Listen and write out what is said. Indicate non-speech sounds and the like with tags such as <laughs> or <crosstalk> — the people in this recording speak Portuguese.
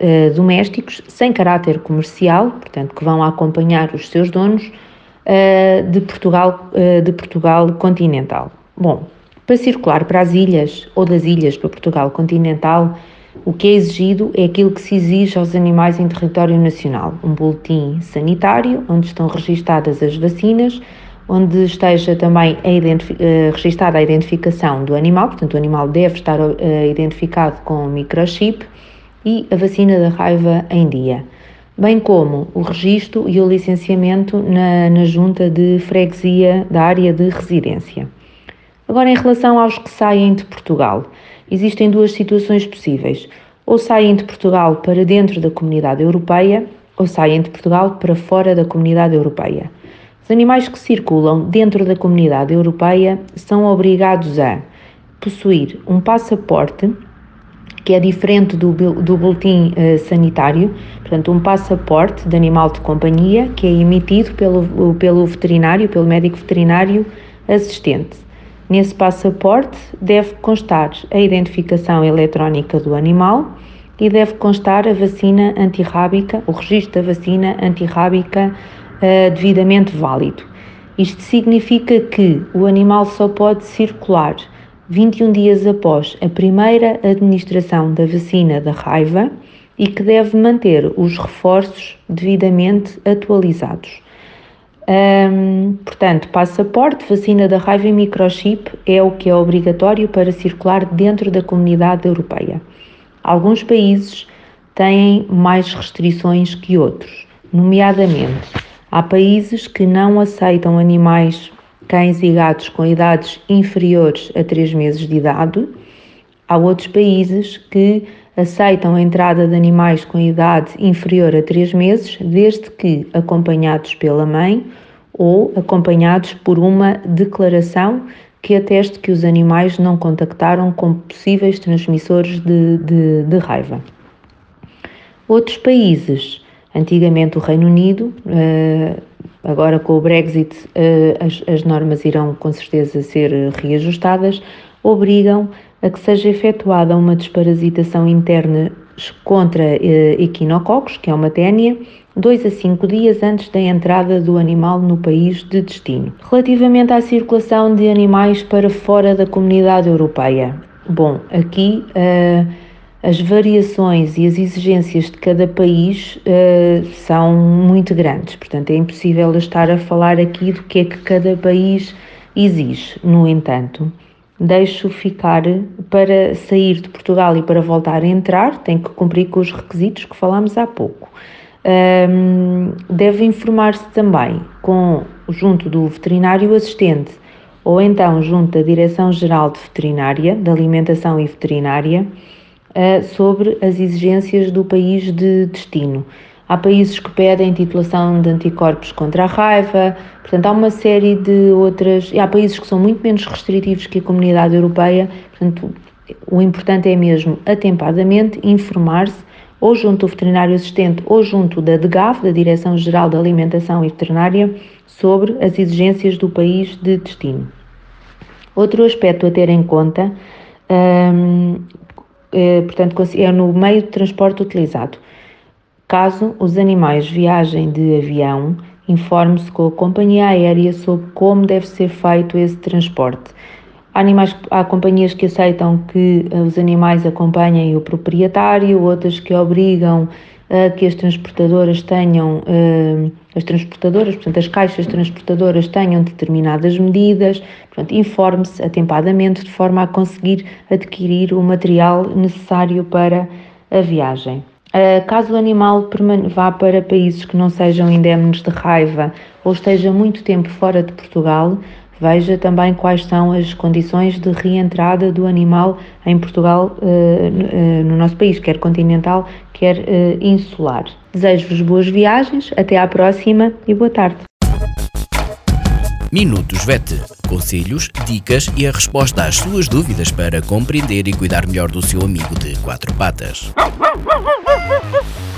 uh, domésticos sem caráter comercial, portanto, que vão acompanhar os seus donos uh, de, Portugal, uh, de Portugal continental. Bom, para circular para as ilhas ou das ilhas para Portugal continental, o que é exigido é aquilo que se exige aos animais em território nacional: um boletim sanitário, onde estão registadas as vacinas, onde esteja também a registada a identificação do animal, portanto, o animal deve estar identificado com o microchip e a vacina da raiva em dia, bem como o registro e o licenciamento na, na junta de freguesia da área de residência. Agora, em relação aos que saem de Portugal, existem duas situações possíveis. Ou saem de Portugal para dentro da comunidade europeia, ou saem de Portugal para fora da comunidade europeia. Os animais que circulam dentro da comunidade europeia são obrigados a possuir um passaporte que é diferente do, do boletim uh, sanitário, portanto, um passaporte de animal de companhia que é emitido pelo, pelo veterinário, pelo médico veterinário assistente. Nesse passaporte deve constar a identificação eletrónica do animal e deve constar a vacina antirrábica, o registro da vacina antirrábica uh, devidamente válido. Isto significa que o animal só pode circular 21 dias após a primeira administração da vacina da raiva e que deve manter os reforços devidamente atualizados. Portanto, passaporte, vacina da raiva e microchip é o que é obrigatório para circular dentro da comunidade europeia. Alguns países têm mais restrições que outros, nomeadamente, há países que não aceitam animais cães e gatos com idades inferiores a 3 meses de idade. Há outros países que aceitam a entrada de animais com idade inferior a 3 meses, desde que acompanhados pela mãe ou acompanhados por uma declaração que ateste que os animais não contactaram com possíveis transmissores de, de, de raiva. Outros países, antigamente o Reino Unido, eh, Agora, com o Brexit, eh, as, as normas irão com certeza ser reajustadas, obrigam a que seja efetuada uma desparasitação interna contra eh, equinococos, que é uma ténia, dois a cinco dias antes da entrada do animal no país de destino. Relativamente à circulação de animais para fora da comunidade europeia, bom, aqui uh, as variações e as exigências de cada país uh, são muito grandes, portanto é impossível estar a falar aqui do que é que cada país exige. No entanto, deixo ficar para sair de Portugal e para voltar a entrar, tem que cumprir com os requisitos que falámos há pouco. Um, deve informar-se também com junto do veterinário assistente ou então junto da Direção-Geral de Veterinária, de Alimentação e Veterinária, uh, sobre as exigências do país de destino. Há países que pedem titulação de anticorpos contra a raiva, portanto, há uma série de outras. Há países que são muito menos restritivos que a comunidade europeia, portanto, o importante é mesmo atempadamente informar-se ou junto do veterinário assistente ou junto da DGAV, da Direção-Geral da Alimentação e Veterinária, sobre as exigências do país de destino. Outro aspecto a ter em conta um, eh, portanto, é no meio de transporte utilizado. Caso os animais viajem de avião, informe-se com a companhia aérea sobre como deve ser feito esse transporte. Há, animais, há companhias que aceitam que os animais acompanhem o proprietário, outras que obrigam que as transportadoras tenham, uh, as transportadoras, portanto, as caixas transportadoras tenham determinadas medidas, portanto, informe-se atempadamente de forma a conseguir adquirir o material necessário para a viagem. Uh, caso o animal vá para países que não sejam indemnes de raiva ou esteja muito tempo fora de Portugal, veja também quais são as condições de reentrada do animal em Portugal, no nosso país, quer continental, quer insular. Desejo-vos boas viagens, até à próxima e boa tarde. Minutos VET. Conselhos, dicas e a resposta às suas dúvidas para compreender e cuidar melhor do seu amigo de quatro patas. <laughs>